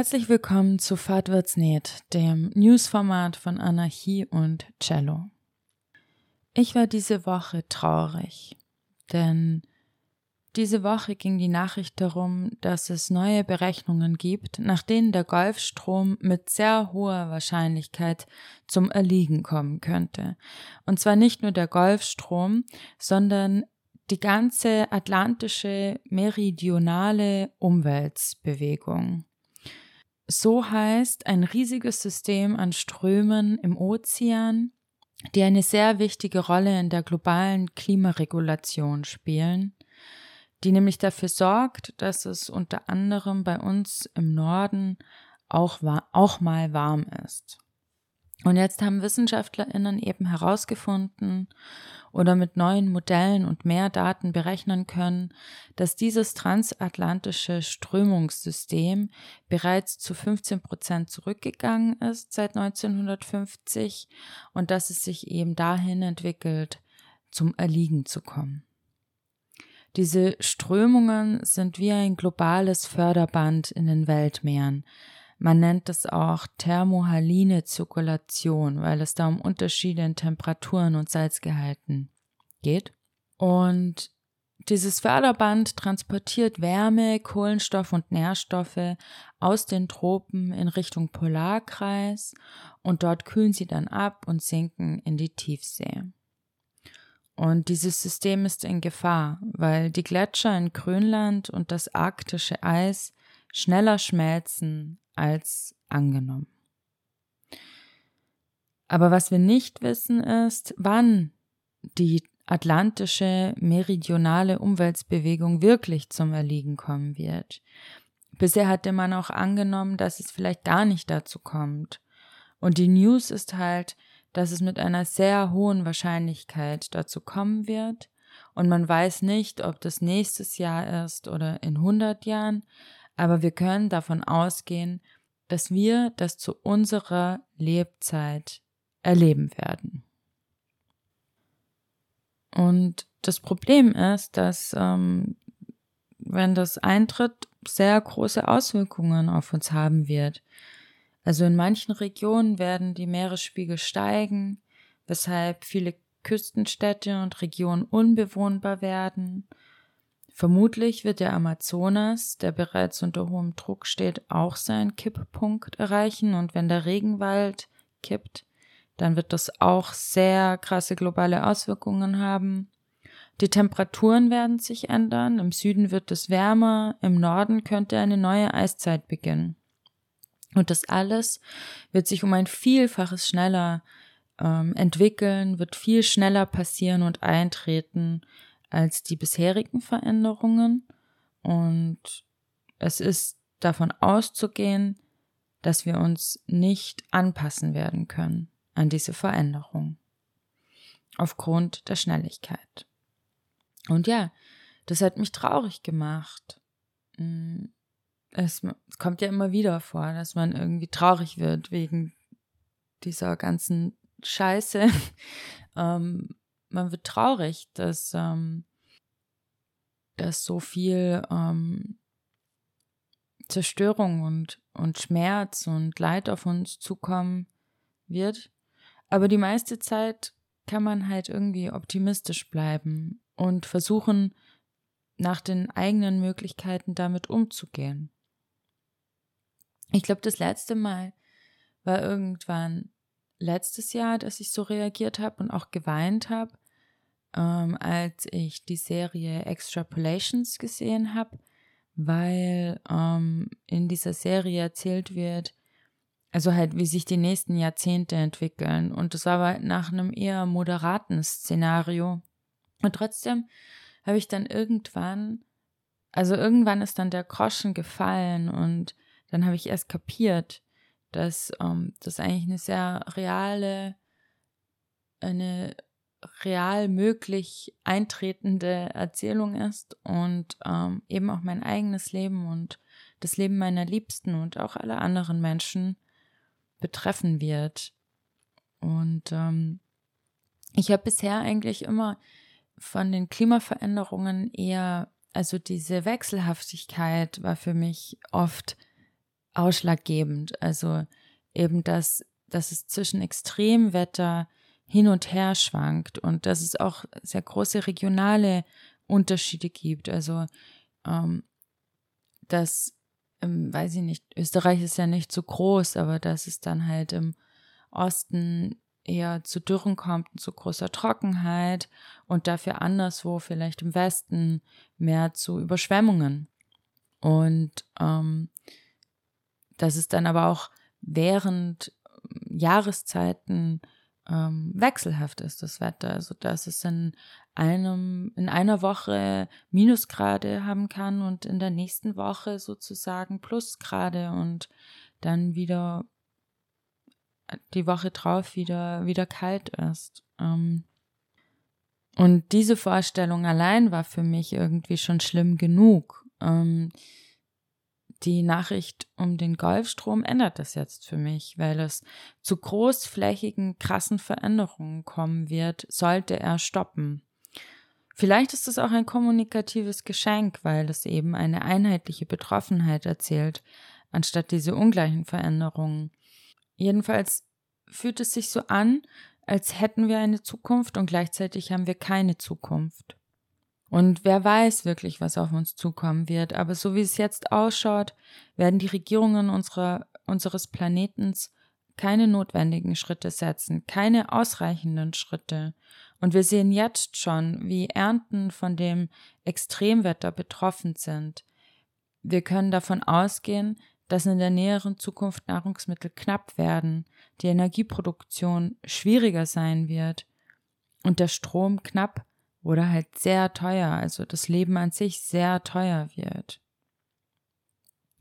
Herzlich willkommen zu Fahrt wird's nicht, dem Newsformat von Anarchie und Cello. Ich war diese Woche traurig, denn diese Woche ging die Nachricht darum, dass es neue Berechnungen gibt, nach denen der Golfstrom mit sehr hoher Wahrscheinlichkeit zum Erliegen kommen könnte. Und zwar nicht nur der Golfstrom, sondern die ganze atlantische meridionale Umweltbewegung. So heißt ein riesiges System an Strömen im Ozean, die eine sehr wichtige Rolle in der globalen Klimaregulation spielen die nämlich dafür sorgt, dass es unter anderem bei uns im Norden auch, auch mal warm ist. Und jetzt haben WissenschaftlerInnen eben herausgefunden oder mit neuen Modellen und mehr Daten berechnen können, dass dieses transatlantische Strömungssystem bereits zu 15 Prozent zurückgegangen ist seit 1950 und dass es sich eben dahin entwickelt, zum Erliegen zu kommen. Diese Strömungen sind wie ein globales Förderband in den Weltmeeren. Man nennt es auch thermohaline Zirkulation, weil es da um Unterschiede in Temperaturen und Salzgehalten geht. Und dieses Förderband transportiert Wärme, Kohlenstoff und Nährstoffe aus den Tropen in Richtung Polarkreis und dort kühlen sie dann ab und sinken in die Tiefsee. Und dieses System ist in Gefahr, weil die Gletscher in Grönland und das arktische Eis schneller schmelzen als angenommen. Aber was wir nicht wissen ist, wann die atlantische meridionale Umweltbewegung wirklich zum Erliegen kommen wird. Bisher hatte man auch angenommen, dass es vielleicht gar nicht dazu kommt. Und die News ist halt, dass es mit einer sehr hohen Wahrscheinlichkeit dazu kommen wird und man weiß nicht, ob das nächstes Jahr ist oder in 100 Jahren, aber wir können davon ausgehen, dass wir das zu unserer Lebzeit erleben werden. Und das Problem ist, dass ähm, wenn das eintritt, sehr große Auswirkungen auf uns haben wird. Also in manchen Regionen werden die Meeresspiegel steigen, weshalb viele Küstenstädte und Regionen unbewohnbar werden. Vermutlich wird der Amazonas, der bereits unter hohem Druck steht, auch seinen Kipppunkt erreichen und wenn der Regenwald kippt, dann wird das auch sehr krasse globale Auswirkungen haben. Die Temperaturen werden sich ändern, im Süden wird es wärmer, im Norden könnte eine neue Eiszeit beginnen. Und das alles wird sich um ein Vielfaches schneller ähm, entwickeln, wird viel schneller passieren und eintreten als die bisherigen Veränderungen. Und es ist davon auszugehen, dass wir uns nicht anpassen werden können an diese Veränderung aufgrund der Schnelligkeit. Und ja, das hat mich traurig gemacht. Hm, es, kommt ja immer wieder vor, dass man irgendwie traurig wird wegen dieser ganzen Scheiße. ähm, man wird traurig, dass, ähm, dass so viel ähm, Zerstörung und, und Schmerz und Leid auf uns zukommen wird. Aber die meiste Zeit kann man halt irgendwie optimistisch bleiben und versuchen, nach den eigenen Möglichkeiten damit umzugehen. Ich glaube, das letzte Mal war irgendwann letztes Jahr, dass ich so reagiert habe und auch geweint habe, ähm, als ich die Serie Extrapolations gesehen habe, weil ähm, in dieser Serie erzählt wird, also halt, wie sich die nächsten Jahrzehnte entwickeln. Und das war aber nach einem eher moderaten Szenario. Und trotzdem habe ich dann irgendwann, also irgendwann ist dann der Groschen gefallen und dann habe ich erst kapiert, dass ähm, das eigentlich eine sehr reale, eine real möglich eintretende Erzählung ist und ähm, eben auch mein eigenes Leben und das Leben meiner Liebsten und auch aller anderen Menschen betreffen wird. Und ähm, ich habe bisher eigentlich immer von den Klimaveränderungen eher, also diese Wechselhaftigkeit war für mich oft ausschlaggebend. Also eben, dass, dass es zwischen Extremwetter hin und her schwankt und dass es auch sehr große regionale Unterschiede gibt. Also, ähm, dass, ähm, weiß ich nicht, Österreich ist ja nicht so groß, aber dass es dann halt im Osten eher zu Dürren kommt und zu großer Trockenheit und dafür anderswo vielleicht im Westen mehr zu Überschwemmungen. Und ähm, dass es dann aber auch während Jahreszeiten ähm, wechselhaft ist, das Wetter. Also dass es in einem, in einer Woche Minusgrade haben kann und in der nächsten Woche sozusagen Plusgrade und dann wieder die Woche drauf wieder, wieder kalt ist. Ähm, und diese Vorstellung allein war für mich irgendwie schon schlimm genug. Ähm, die Nachricht um den Golfstrom ändert das jetzt für mich, weil es zu großflächigen, krassen Veränderungen kommen wird, sollte er stoppen. Vielleicht ist es auch ein kommunikatives Geschenk, weil es eben eine einheitliche Betroffenheit erzählt, anstatt diese ungleichen Veränderungen. Jedenfalls fühlt es sich so an, als hätten wir eine Zukunft und gleichzeitig haben wir keine Zukunft. Und wer weiß wirklich, was auf uns zukommen wird. Aber so wie es jetzt ausschaut, werden die Regierungen unserer, unseres Planetens keine notwendigen Schritte setzen, keine ausreichenden Schritte. Und wir sehen jetzt schon, wie Ernten von dem Extremwetter betroffen sind. Wir können davon ausgehen, dass in der näheren Zukunft Nahrungsmittel knapp werden, die Energieproduktion schwieriger sein wird und der Strom knapp oder halt sehr teuer, also das Leben an sich sehr teuer wird.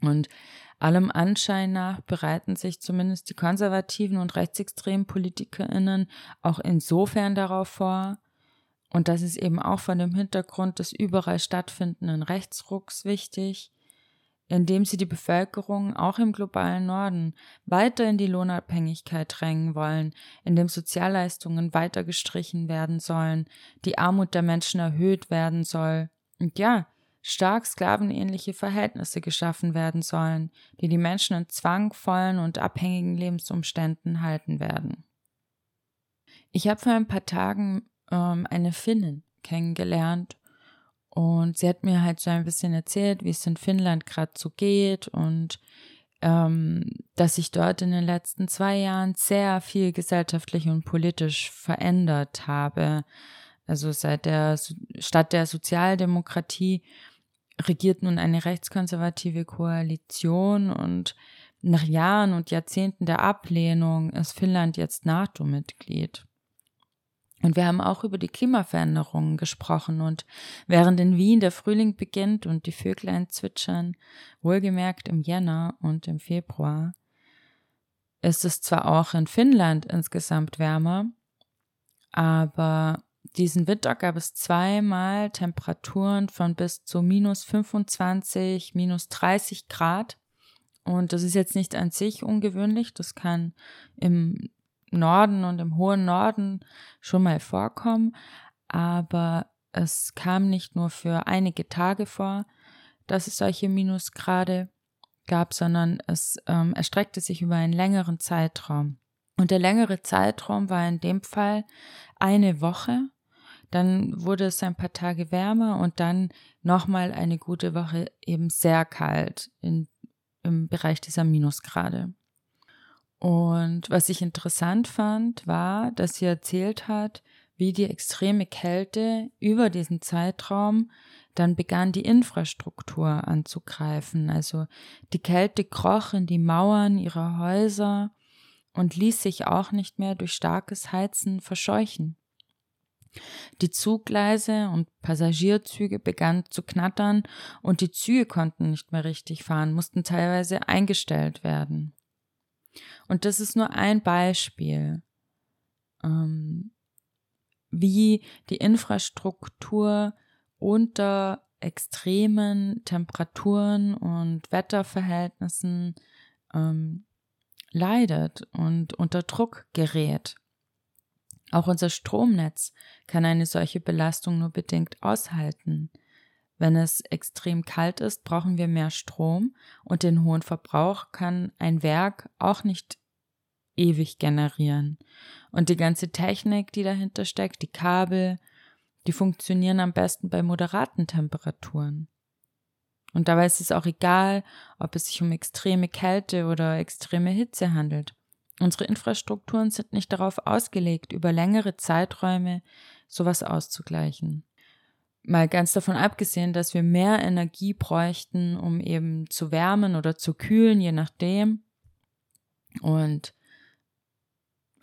Und allem Anschein nach bereiten sich zumindest die konservativen und rechtsextremen PolitikerInnen auch insofern darauf vor, und das ist eben auch von dem Hintergrund des überall stattfindenden Rechtsrucks wichtig, indem sie die Bevölkerung auch im globalen Norden weiter in die Lohnabhängigkeit drängen wollen, indem Sozialleistungen weiter gestrichen werden sollen, die Armut der Menschen erhöht werden soll und ja, stark sklavenähnliche Verhältnisse geschaffen werden sollen, die die Menschen in zwangvollen und abhängigen Lebensumständen halten werden. Ich habe vor ein paar Tagen ähm, eine Finnin kennengelernt und sie hat mir halt so ein bisschen erzählt, wie es in Finnland gerade so geht und ähm, dass sich dort in den letzten zwei Jahren sehr viel gesellschaftlich und politisch verändert habe. Also seit der statt der Sozialdemokratie regiert nun eine rechtskonservative Koalition und nach Jahren und Jahrzehnten der Ablehnung ist Finnland jetzt NATO-Mitglied. Und wir haben auch über die Klimaveränderungen gesprochen. Und während in Wien der Frühling beginnt und die Vöglein zwitschern, wohlgemerkt im Jänner und im Februar, ist es zwar auch in Finnland insgesamt wärmer, aber diesen Winter gab es zweimal Temperaturen von bis zu minus 25, minus 30 Grad. Und das ist jetzt nicht an sich ungewöhnlich. Das kann im Norden und im hohen Norden schon mal vorkommen, aber es kam nicht nur für einige Tage vor, dass es solche Minusgrade gab, sondern es ähm, erstreckte sich über einen längeren Zeitraum. Und der längere Zeitraum war in dem Fall eine Woche. Dann wurde es ein paar Tage wärmer und dann nochmal eine gute Woche eben sehr kalt in, im Bereich dieser Minusgrade. Und was ich interessant fand, war, dass sie erzählt hat, wie die extreme Kälte über diesen Zeitraum dann begann die Infrastruktur anzugreifen. Also die Kälte kroch in die Mauern ihrer Häuser und ließ sich auch nicht mehr durch starkes Heizen verscheuchen. Die Zuggleise und Passagierzüge begannen zu knattern und die Züge konnten nicht mehr richtig fahren, mussten teilweise eingestellt werden. Und das ist nur ein Beispiel, ähm, wie die Infrastruktur unter extremen Temperaturen und Wetterverhältnissen ähm, leidet und unter Druck gerät. Auch unser Stromnetz kann eine solche Belastung nur bedingt aushalten, Wenn es extrem kalt ist, brauchen wir mehr Strom und den hohen Verbrauch kann ein Werk auch nicht ewig generieren. Und die ganze Technik, die dahinter steckt, die Kabel, die funktionieren am besten bei moderaten Temperaturen. Und dabei ist es auch egal, ob es sich um extreme Kälte oder extreme Hitze handelt. Unsere Infrastrukturen sind nicht darauf ausgelegt, über längere Zeiträume sowas auszugleichen. Mal ganz davon abgesehen, dass wir mehr Energie bräuchten, um eben zu wärmen oder zu kühlen, je nachdem. Und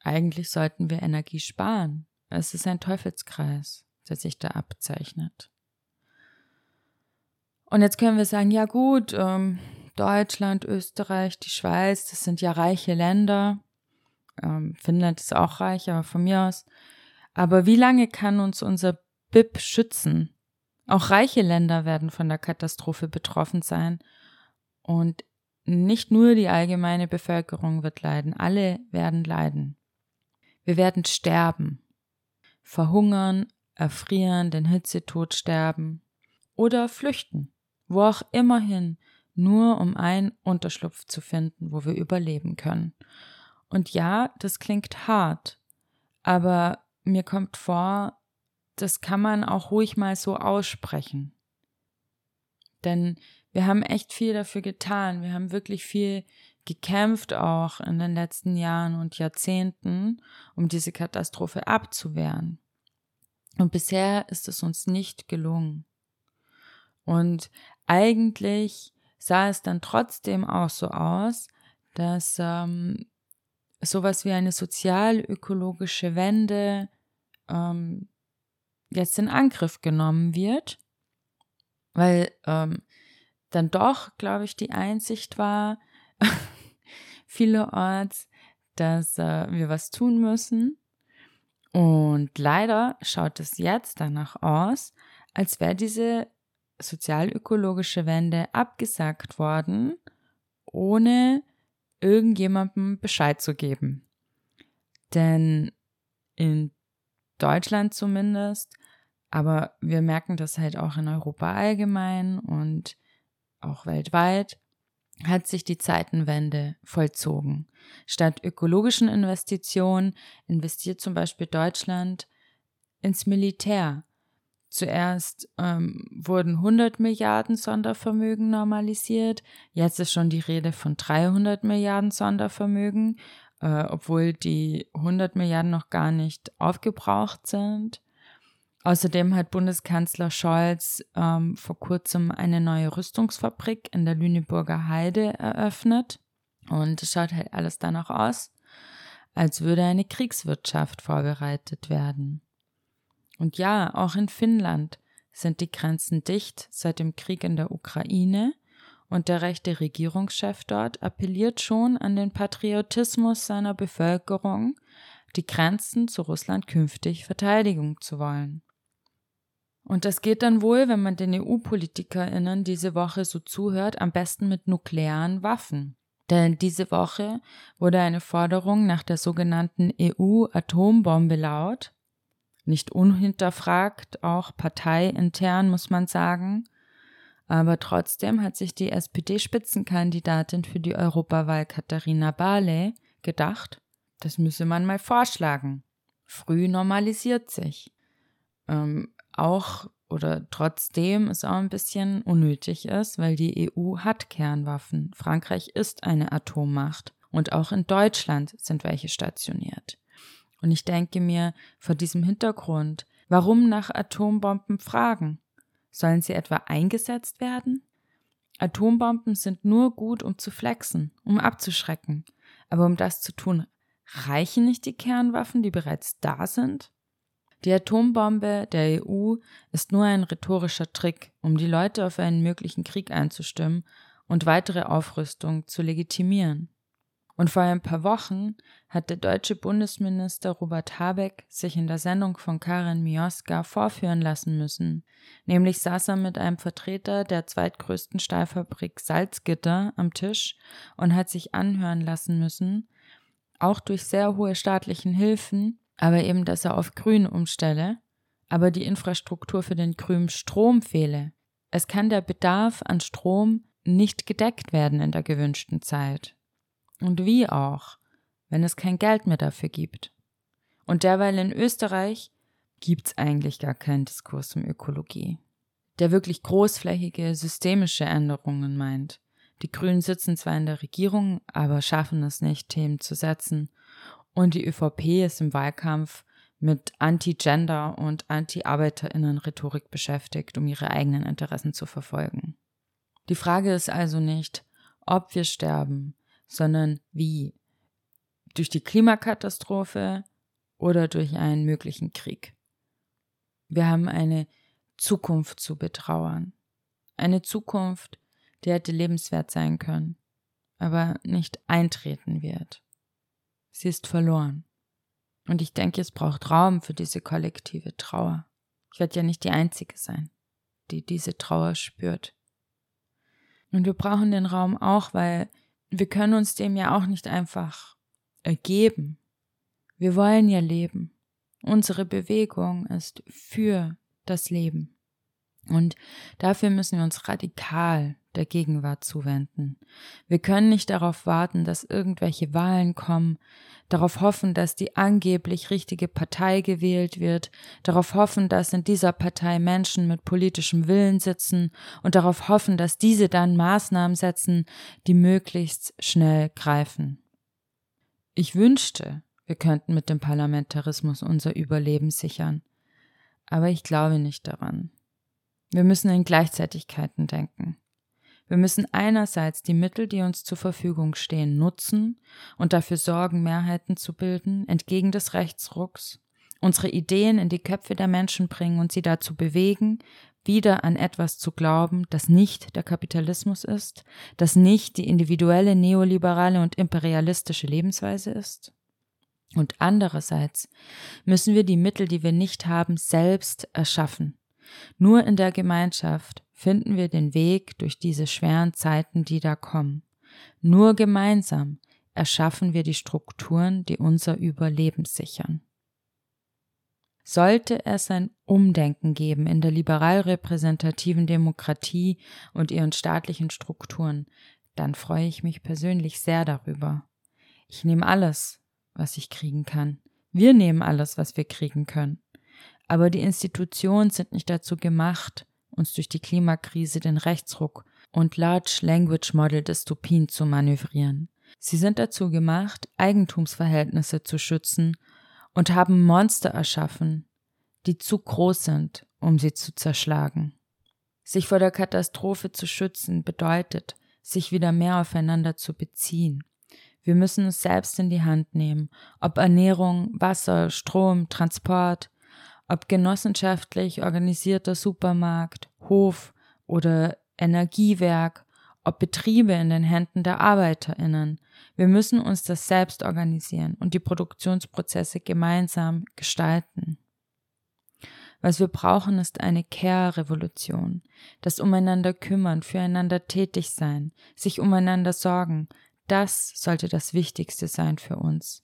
eigentlich sollten wir Energie sparen. Es ist ein Teufelskreis, der sich da abzeichnet. Und jetzt können wir sagen, ja gut, ähm, Deutschland, Österreich, die Schweiz, das sind ja reiche Länder. Ähm, Finnland ist auch reich, aber von mir aus. Aber wie lange kann uns unser BIP schützen? Auch reiche Länder werden von der Katastrophe betroffen sein. Und nicht nur die allgemeine Bevölkerung wird leiden, alle werden leiden. Wir werden sterben, verhungern, erfrieren, den Hitzetod sterben oder flüchten, wo auch immerhin, nur um einen Unterschlupf zu finden, wo wir überleben können. Und ja, das klingt hart, aber mir kommt vor, das kann man auch ruhig mal so aussprechen. Denn wir haben echt viel dafür getan. Wir haben wirklich viel gekämpft auch in den letzten Jahren und Jahrzehnten, um diese Katastrophe abzuwehren. Und bisher ist es uns nicht gelungen. Und eigentlich sah es dann trotzdem auch so aus, dass ähm, sowas wie eine sozial-ökologische Wende ähm, jetzt in Angriff genommen wird, weil ähm, dann doch, glaube ich, die Einsicht war, vielerorts, dass äh, wir was tun müssen. Und leider schaut es jetzt danach aus, als wäre diese sozialökologische Wende abgesagt worden, ohne irgendjemandem Bescheid zu geben. Denn in Deutschland zumindest, aber wir merken das halt auch in Europa allgemein und auch weltweit, hat sich die Zeitenwende vollzogen. Statt ökologischen Investitionen investiert zum Beispiel Deutschland ins Militär. Zuerst ähm, wurden 100 Milliarden Sondervermögen normalisiert, jetzt ist schon die Rede von 300 Milliarden Sondervermögen, äh, obwohl die 100 Milliarden noch gar nicht aufgebraucht sind. Außerdem hat Bundeskanzler Scholz ähm, vor kurzem eine neue Rüstungsfabrik in der Lüneburger Heide eröffnet. Und es schaut halt alles danach aus, als würde eine Kriegswirtschaft vorbereitet werden. Und ja, auch in Finnland sind die Grenzen dicht seit dem Krieg in der Ukraine und der rechte Regierungschef dort appelliert schon an den Patriotismus seiner Bevölkerung, die Grenzen zu Russland künftig verteidigen zu wollen. Und das geht dann wohl, wenn man den EU-PolitikerInnen diese Woche so zuhört, am besten mit nuklearen Waffen. Denn diese Woche wurde eine Forderung nach der sogenannten EU-Atombombe laut. Nicht unhinterfragt, auch parteiintern muss man sagen. Aber trotzdem hat sich die SPD-Spitzenkandidatin für die Europawahl Katharina Barley gedacht, das müsse man mal vorschlagen. Früh normalisiert sich. Ähm, auch oder trotzdem es auch ein bisschen unnötig ist, weil die EU hat Kernwaffen. Frankreich ist eine Atommacht und auch in Deutschland sind welche stationiert. Und ich denke mir vor diesem Hintergrund, warum nach Atombomben fragen? Sollen sie etwa eingesetzt werden? Atombomben sind nur gut, um zu flexen, um abzuschrecken. Aber um das zu tun, reichen nicht die Kernwaffen, die bereits da sind? Die Atombombe der EU ist nur ein rhetorischer Trick, um die Leute auf einen möglichen Krieg einzustimmen und weitere Aufrüstung zu legitimieren. Und vor ein paar Wochen hat der deutsche Bundesminister Robert Habeck sich in der Sendung von Karin Mioska vorführen lassen müssen. Nämlich saß er mit einem Vertreter der zweitgrößten Stahlfabrik Salzgitter am Tisch und hat sich anhören lassen müssen, auch durch sehr hohe staatlichen Hilfen, aber eben, dass er auf grün umstelle, aber die Infrastruktur für den grünen Strom fehle. Es kann der Bedarf an Strom nicht gedeckt werden in der gewünschten Zeit. Und wie auch, wenn es kein Geld mehr dafür gibt. Und derweil in Österreich gibt's eigentlich gar keinen Diskurs um Ökologie, der wirklich großflächige systemische Änderungen meint. Die Grünen sitzen zwar in der Regierung, aber schaffen es nicht, Themen zu setzen. Und die ÖVP ist im Wahlkampf mit Anti-Gender und Anti-Arbeiterinnen-Rhetorik beschäftigt, um ihre eigenen Interessen zu verfolgen. Die Frage ist also nicht, ob wir sterben, sondern wie. Durch die Klimakatastrophe oder durch einen möglichen Krieg. Wir haben eine Zukunft zu betrauern. Eine Zukunft, die hätte lebenswert sein können, aber nicht eintreten wird. Sie ist verloren. Und ich denke, es braucht Raum für diese kollektive Trauer. Ich werde ja nicht die Einzige sein, die diese Trauer spürt. Und wir brauchen den Raum auch, weil wir können uns dem ja auch nicht einfach ergeben. Wir wollen ja leben. Unsere Bewegung ist für das Leben. Und dafür müssen wir uns radikal der Gegenwart zuwenden. Wir können nicht darauf warten, dass irgendwelche Wahlen kommen, darauf hoffen, dass die angeblich richtige Partei gewählt wird, darauf hoffen, dass in dieser Partei Menschen mit politischem Willen sitzen und darauf hoffen, dass diese dann Maßnahmen setzen, die möglichst schnell greifen. Ich wünschte, wir könnten mit dem Parlamentarismus unser Überleben sichern, aber ich glaube nicht daran. Wir müssen in Gleichzeitigkeiten denken. Wir müssen einerseits die Mittel, die uns zur Verfügung stehen, nutzen und dafür sorgen, Mehrheiten zu bilden, entgegen des Rechtsrucks, unsere Ideen in die Köpfe der Menschen bringen und sie dazu bewegen, wieder an etwas zu glauben, das nicht der Kapitalismus ist, das nicht die individuelle neoliberale und imperialistische Lebensweise ist? Und andererseits müssen wir die Mittel, die wir nicht haben, selbst erschaffen. Nur in der Gemeinschaft finden wir den Weg durch diese schweren Zeiten, die da kommen. Nur gemeinsam erschaffen wir die Strukturen, die unser Überleben sichern. Sollte es ein Umdenken geben in der liberal repräsentativen Demokratie und ihren staatlichen Strukturen, dann freue ich mich persönlich sehr darüber. Ich nehme alles, was ich kriegen kann. Wir nehmen alles, was wir kriegen können. Aber die Institutionen sind nicht dazu gemacht, uns durch die Klimakrise den Rechtsruck und Large Language Model Dystopien zu manövrieren. Sie sind dazu gemacht, Eigentumsverhältnisse zu schützen und haben Monster erschaffen, die zu groß sind, um sie zu zerschlagen. Sich vor der Katastrophe zu schützen bedeutet, sich wieder mehr aufeinander zu beziehen. Wir müssen es selbst in die Hand nehmen, ob Ernährung, Wasser, Strom, Transport, ob genossenschaftlich organisierter Supermarkt, Hof oder Energiewerk, ob Betriebe in den Händen der Arbeiterinnen. Wir müssen uns das selbst organisieren und die Produktionsprozesse gemeinsam gestalten. Was wir brauchen, ist eine Care-Revolution, das Umeinander kümmern, füreinander tätig sein, sich umeinander sorgen. Das sollte das Wichtigste sein für uns.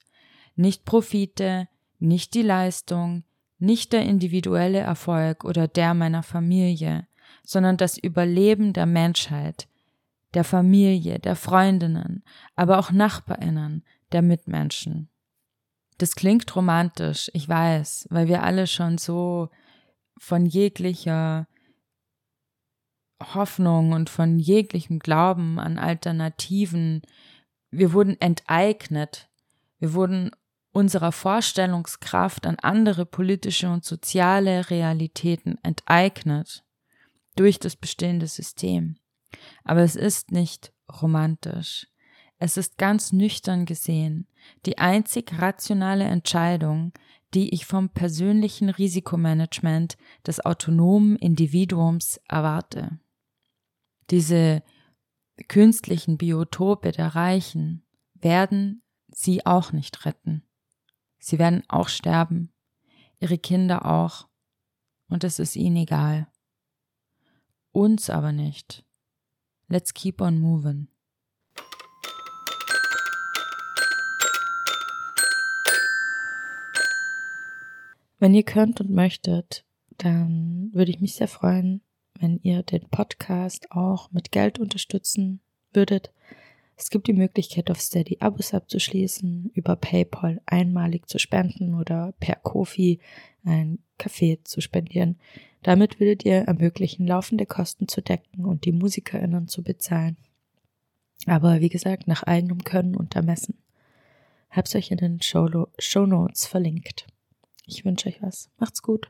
Nicht Profite, nicht die Leistung, nicht der individuelle Erfolg oder der meiner Familie, sondern das Überleben der Menschheit, der Familie, der Freundinnen, aber auch Nachbarinnen, der Mitmenschen. Das klingt romantisch, ich weiß, weil wir alle schon so von jeglicher Hoffnung und von jeglichem Glauben an Alternativen, wir wurden enteignet, wir wurden unserer Vorstellungskraft an andere politische und soziale Realitäten enteignet durch das bestehende System. Aber es ist nicht romantisch. Es ist ganz nüchtern gesehen die einzig rationale Entscheidung, die ich vom persönlichen Risikomanagement des autonomen Individuums erwarte. Diese künstlichen Biotope der Reichen werden sie auch nicht retten. Sie werden auch sterben, ihre Kinder auch, und es ist ihnen egal. Uns aber nicht. Let's keep on moving. Wenn ihr könnt und möchtet, dann würde ich mich sehr freuen, wenn ihr den Podcast auch mit Geld unterstützen würdet. Es gibt die Möglichkeit, auf Steady Abos abzuschließen, über PayPal einmalig zu spenden oder per Kofi ein Kaffee zu spendieren. Damit würdet ihr ermöglichen, laufende Kosten zu decken und die MusikerInnen zu bezahlen. Aber wie gesagt, nach eigenem Können und Ermessen. Hab's euch in den Show, Notes verlinkt. Ich wünsche euch was. Macht's gut.